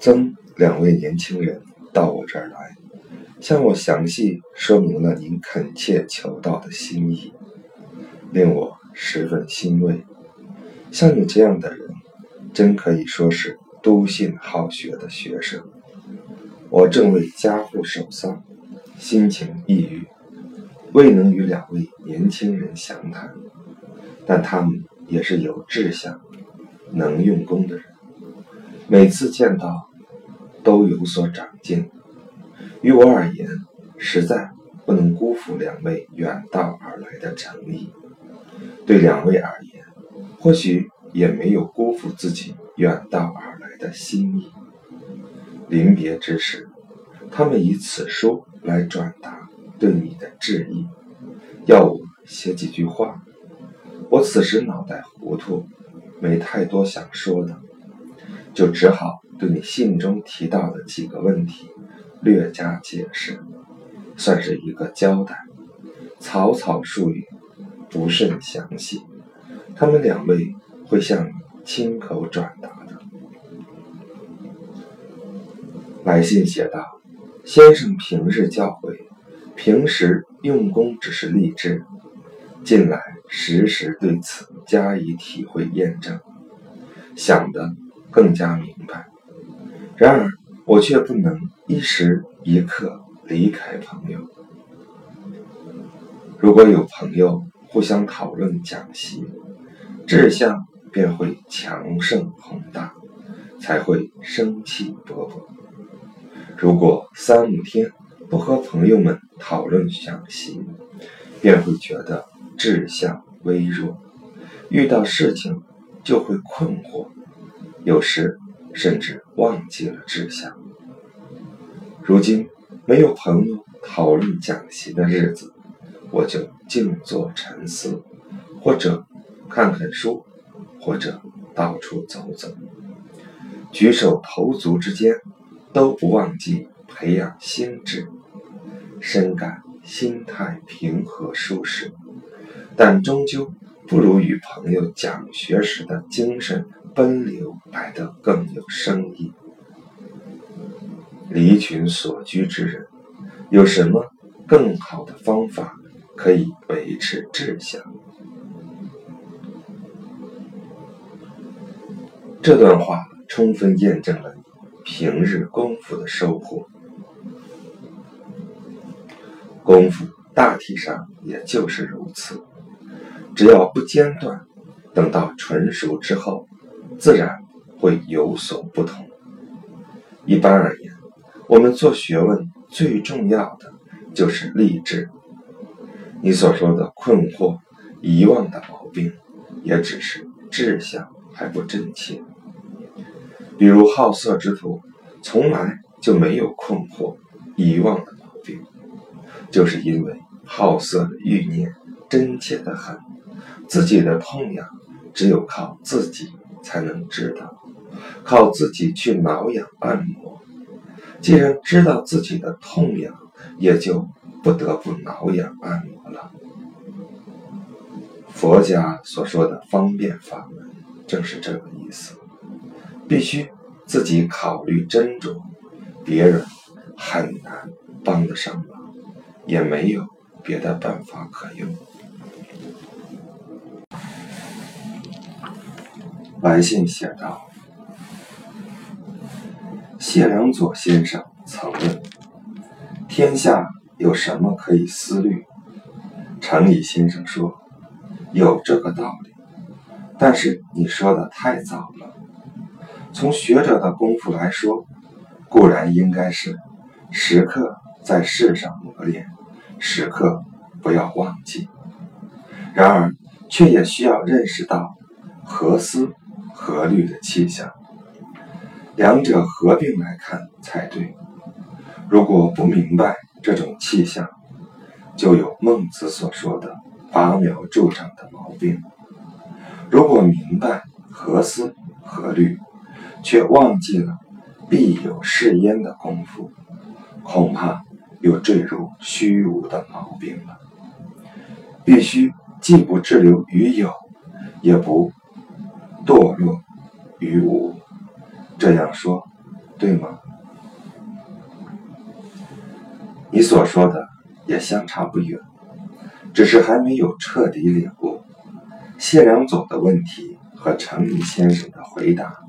曾两位年轻人到我这儿来，向我详细说明了您恳切求道的心意，令我十分欣慰。像你这样的人，真可以说是笃信好学的学生。我正为家父守丧，心情抑郁，未能与两位年轻人详谈，但他们也是有志向、能用功的人，每次见到。都有所长进，于我而言，实在不能辜负两位远道而来的诚意；对两位而言，或许也没有辜负自己远道而来的心意。临别之时，他们以此书来转达对你的致意，要我写几句话。我此时脑袋糊涂，没太多想说的，就只好。对你信中提到的几个问题略加解释，算是一个交代，草草数语，不甚详细。他们两位会向你亲口转达的。来信写道：“先生平日教诲，平时用功只是励志，近来时时对此加以体会验证，想的更加明白。”然而，我却不能一时一刻离开朋友。如果有朋友互相讨论讲习，志向便会强盛宏大，才会生气勃勃。如果三五天不和朋友们讨论讲习，便会觉得志向微弱，遇到事情就会困惑，有时。甚至忘记了志向。如今没有朋友讨论讲习的日子，我就静坐沉思，或者看看书，或者到处走走。举手投足之间，都不忘记培养心智。深感心态平和舒适，但终究不如与朋友讲学时的精神。奔流来得更有生意。离群所居之人，有什么更好的方法可以维持志向？这段话充分验证了你平日功夫的收获。功夫大体上也就是如此，只要不间断，等到纯熟之后。自然会有所不同。一般而言，我们做学问最重要的就是励志。你所说的困惑、遗忘的毛病，也只是志向还不真切。比如好色之徒，从来就没有困惑、遗忘的毛病，就是因为好色的欲念真切的很，自己的痛痒只有靠自己。才能知道，靠自己去挠痒按摩。既然知道自己的痛痒，也就不得不挠痒按摩了。佛家所说的方便法门，正是这个意思。必须自己考虑斟酌，别人很难帮得上忙，也没有别的办法可用。来信写道：“谢良佐先生曾问：天下有什么可以思虑？程颐先生说：有这个道理，但是你说的太早了。从学者的功夫来说，固然应该是时刻在世上磨练，时刻不要忘记。然而，却也需要认识到何思。”合律的气象，两者合并来看才对。如果不明白这种气象，就有孟子所说的拔苗助长的毛病；如果明白何思何虑，却忘记了必有是焉的功夫，恐怕又坠入虚无的毛病了。必须既不滞留于有，也不。堕落于无，这样说，对吗？你所说的也相差不远，只是还没有彻底领悟。谢良佐的问题和程颐先生的回答，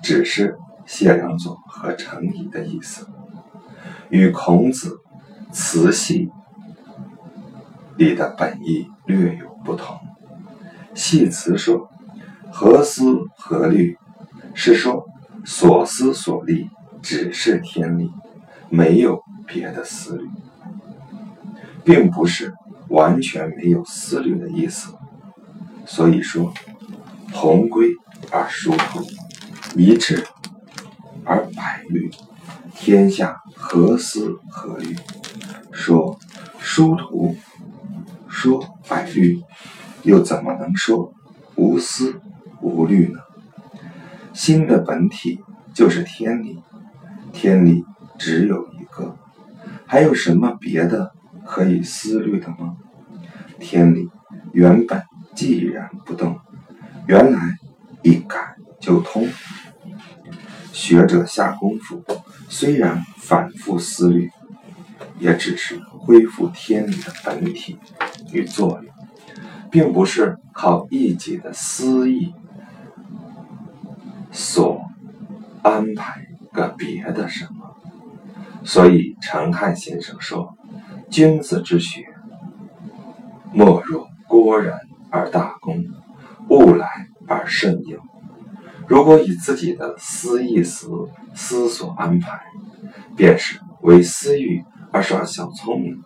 只是谢良佐和程颐的意思，与孔子《辞系》里的本意略有不同。系辞说：“何思何虑？”是说所思所虑只是天理，没有。别的思虑，并不是完全没有思虑的意思。所以说，同归而殊途，一致而百虑，天下何思何虑？说殊途，说百虑，又怎么能说无思无虑呢？心的本体就是天理，天理只有一个。还有什么别的可以思虑的吗？天理原本寂然不动，原来一感就通。学者下功夫，虽然反复思虑，也只是恢复天理的本体与作用，并不是靠一己的私意所安排个别的什么。所以，陈汉先生说：“君子之学，莫若郭然而大功，物来而慎用。如果以自己的私意思思所安排，便是为私欲而耍小聪明。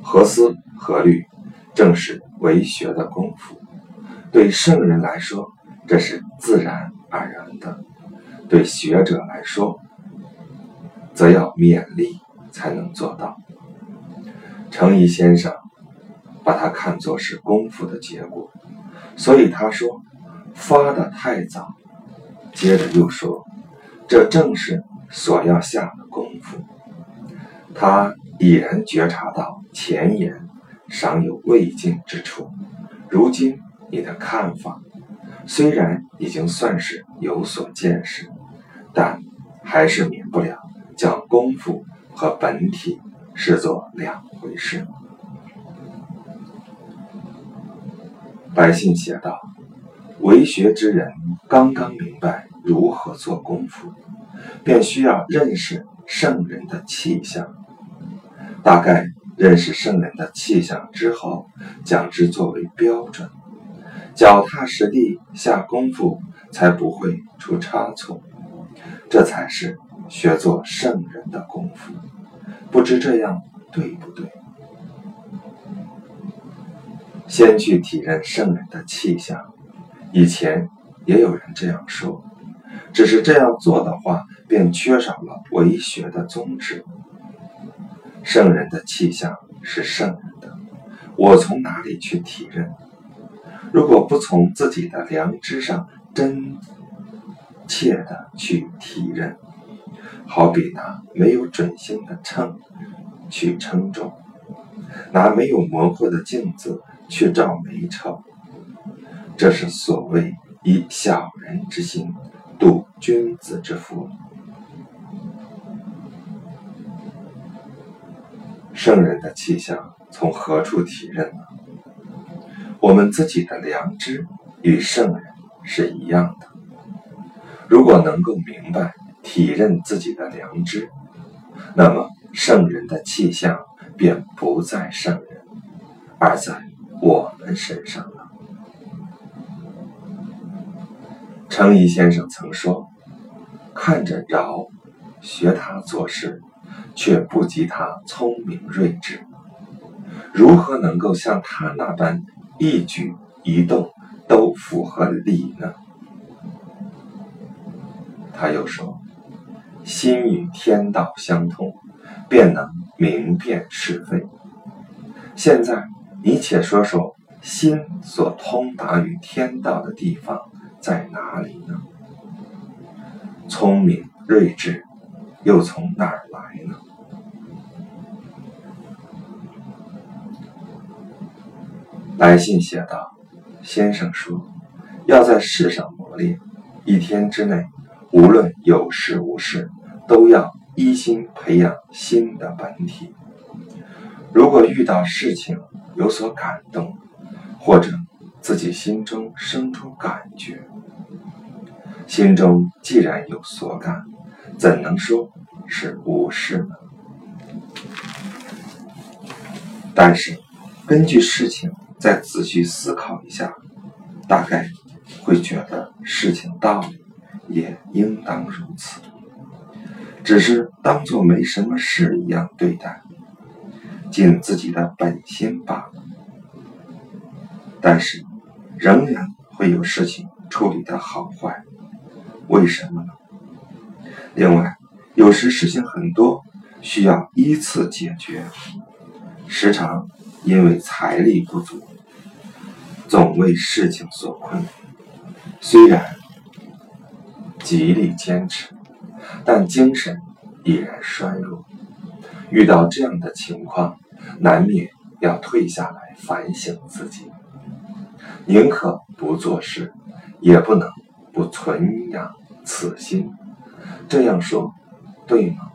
何思何虑，正是为学的功夫。对圣人来说，这是自然而然的；对学者来说，则要勉力才能做到。程颐先生把它看作是功夫的结果，所以他说发的太早。接着又说，这正是所要下的功夫。他已然觉察到前言尚有未尽之处。如今你的看法虽然已经算是有所见识，但还是免不了。将功夫和本体视作两回事。百姓写道：“为学之人刚刚明白如何做功夫，便需要认识圣人的气象。大概认识圣人的气象之后，将之作为标准，脚踏实地下功夫，才不会出差错。这才是。”学做圣人的功夫，不知这样对不对？先去体认圣人的气象。以前也有人这样说，只是这样做的话，便缺少了为学的宗旨。圣人的气象是圣人的，我从哪里去体认？如果不从自己的良知上真切的去体认。好比拿没有准星的秤去称重，拿没有模糊的镜子去照美丑，这是所谓以小人之心度君子之腹。圣人的气象从何处体认呢？我们自己的良知与圣人是一样的。如果能够明白。体认自己的良知，那么圣人的气象便不在圣人，而在我们身上了。程颐先生曾说：“看着尧，学他做事，却不及他聪明睿智，如何能够像他那般一举一动都符合理呢？”他又说。心与天道相通，便能明辨是非。现在你且说说心所通达于天道的地方在哪里呢？聪明睿智又从哪儿来呢？来信写道：“先生说，要在世上磨练，一天之内。”无论有事无事，都要一心培养心的本体。如果遇到事情有所感动，或者自己心中生出感觉，心中既然有所感，怎能说是无事呢？但是，根据事情再仔细思考一下，大概会觉得事情道理也应当如此，只是当做没什么事一样对待，尽自己的本心罢了。但是，仍然会有事情处理的好坏，为什么呢？另外，有时事情很多，需要依次解决。时常因为财力不足，总为事情所困。虽然极力坚持，但精神已然衰弱。遇到这样的情况，难免要退下来反省自己。宁可不做事，也不能不存养此心。这样说对吗？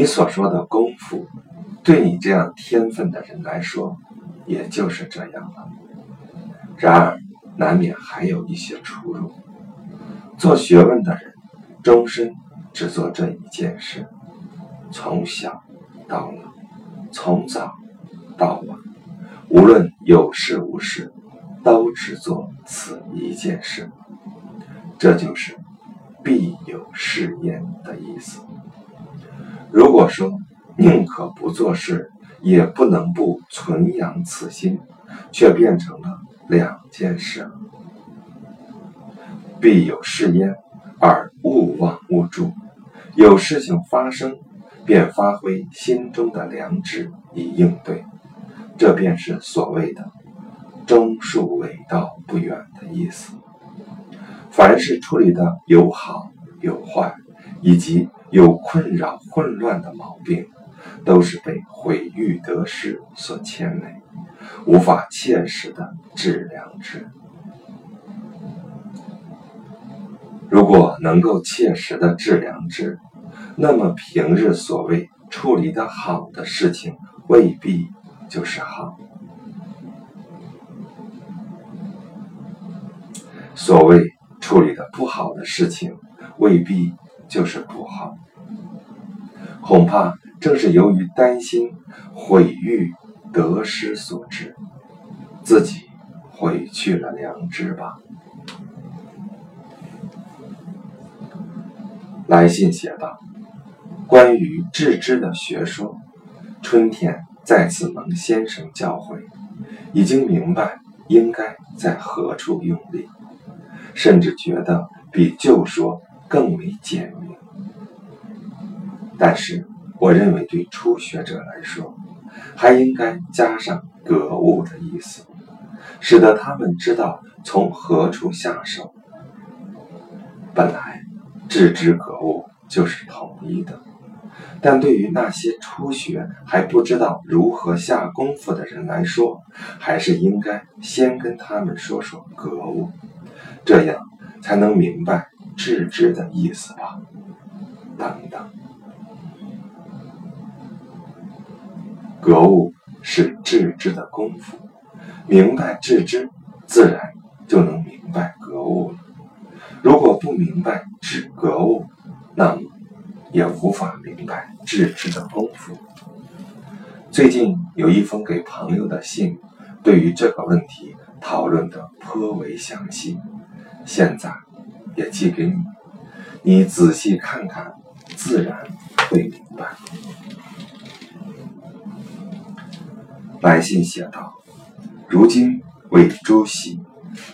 你所说的功夫，对你这样天分的人来说，也就是这样了。然而，难免还有一些出入。做学问的人，终身只做这一件事，从小到老，从早到晚，无论有事无事，都只做此一件事。这就是“必有是焉”的意思。如果说宁可不做事，也不能不存养此心，却变成了两件事。必有事焉，而勿忘勿助。有事情发生，便发挥心中的良知以应对，这便是所谓的“中恕伪道不远”的意思。凡事处理的有好有坏，以及。有困扰、混乱的毛病，都是被毁誉得失所牵累，无法切实的治良知。如果能够切实的治良知，那么平日所谓处理的好的事情，未必就是好；所谓处理的不好的事情，未必。就是不好，恐怕正是由于担心毁誉得失所致，自己毁去了良知吧。来信写道：“关于致知的学说，春天再次蒙先生教诲，已经明白应该在何处用力，甚至觉得比旧说。”更为简，但是我认为对初学者来说，还应该加上“格物”的意思，使得他们知道从何处下手。本来“致知格物”就是统一的，但对于那些初学还不知道如何下功夫的人来说，还是应该先跟他们说说“格物”，这样才能明白。致知的意思吧，等等。格物是致知的功夫，明白致知，自然就能明白格物了。如果不明白致格物，那么也无法明白致知的功夫。最近有一封给朋友的信，对于这个问题讨论的颇为详细。现在。也寄给你，你仔细看看，自然会明白。来信写道：“如今为朱熹、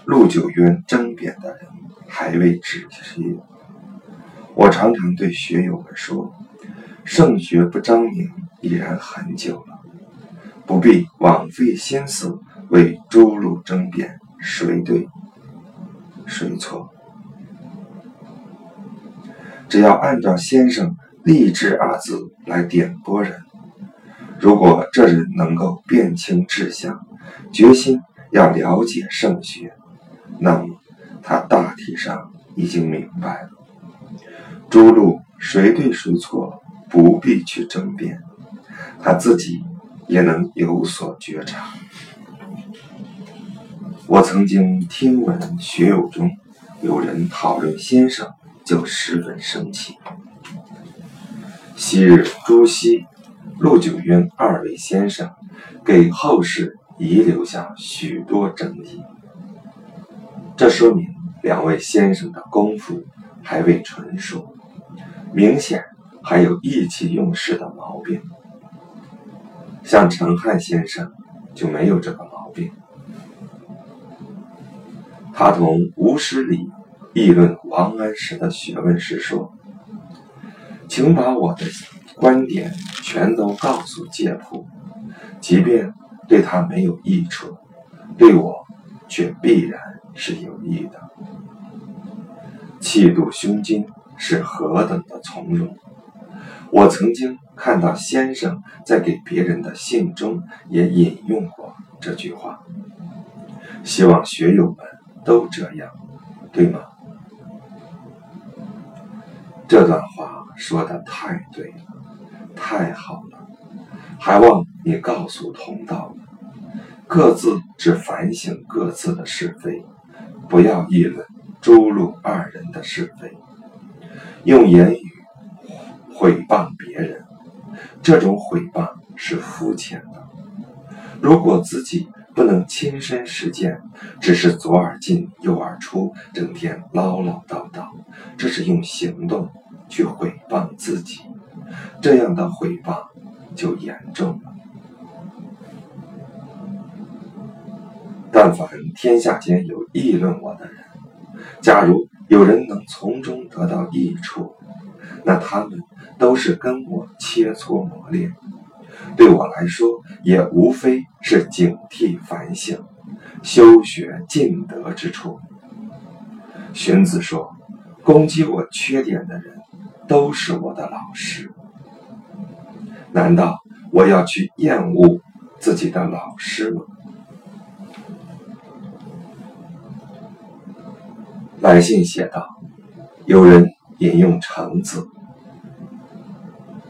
陆九渊争辩的人还未止息。我常常对学友们说，圣学不彰明已然很久了，不必枉费心思为诸路争辩谁对谁错。”只要按照先生“立志”二字来点拨人，如果这人能够辨清志向，决心要了解圣学，那么他大体上已经明白了。诸路谁对谁错，不必去争辩，他自己也能有所觉察。我曾经听闻学友中有人讨论先生，就十分生气。昔日朱熹、陆九渊二位先生，给后世遗留下许多争议，这说明两位先生的功夫还未纯熟。明显还有意气用事的毛病，像陈汉先生就没有这个毛病。他同吴师礼议论王安石的学问时说：“请把我的观点全都告诉介甫，即便对他没有益处，对我却必然是有益的。”气度胸襟。是何等的从容！我曾经看到先生在给别人的信中也引用过这句话，希望学友们都这样，对吗？这段话说的太对了，太好了，还望你告诉同道们，各自只反省各自的是非，不要议论朱陆二人的是非。用言语毁谤别人，这种毁谤是肤浅的。如果自己不能亲身实践，只是左耳进右耳出，整天唠唠叨叨，这是用行动去毁谤自己，这样的毁谤就严重了。但凡天下间有议论我的人，假如。有人能从中得到益处，那他们都是跟我切磋磨练，对我来说也无非是警惕反省、修学尽德之处。荀子说：“攻击我缺点的人，都是我的老师。”难道我要去厌恶自己的老师吗？来信写道：“有人引用程子，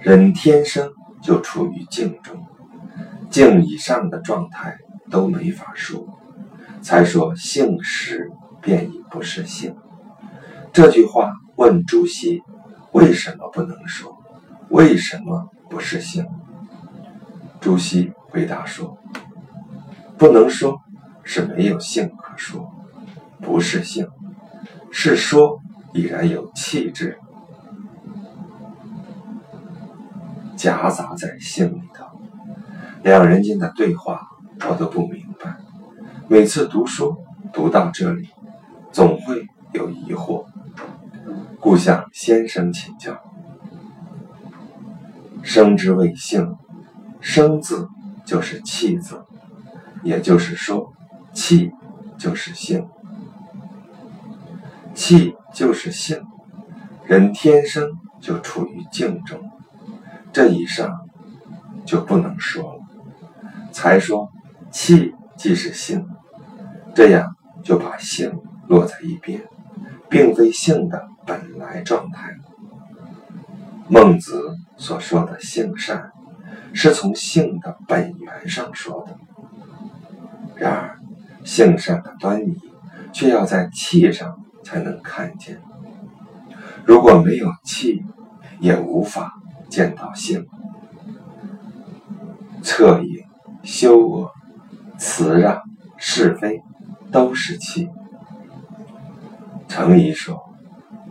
人天生就处于静中，静以上的状态都没法说，才说性时便已不是性。这句话问朱熹为什么不能说？为什么不是性？朱熹回答说：不能说是没有性可说，不是性。”是说已然有气质夹杂在性里头，两人间的对话我都不明白。每次读书读到这里，总会有疑惑，故向先生请教。生之谓性，生字就是气字，也就是说，气就是性。气就是性，人天生就处于静中，这以上就不能说了。才说气即是性，这样就把性落在一边，并非性的本来状态。孟子所说的性善，是从性的本源上说的。然而，性善的端倪，却要在气上。才能看见。如果没有气，也无法见到性。恻隐、羞恶、辞让、是非，都是气。程颐说：“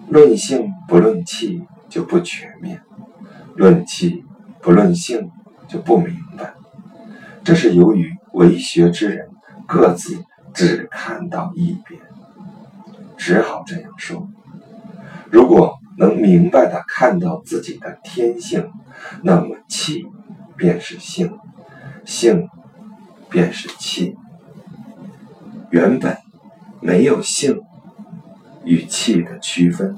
论性不论气就不全面，论气不论性就不明白。”这是由于为学之人各自只看到一边。只好这样说：如果能明白的看到自己的天性，那么气便是性，性便是气。原本没有性语气的区分，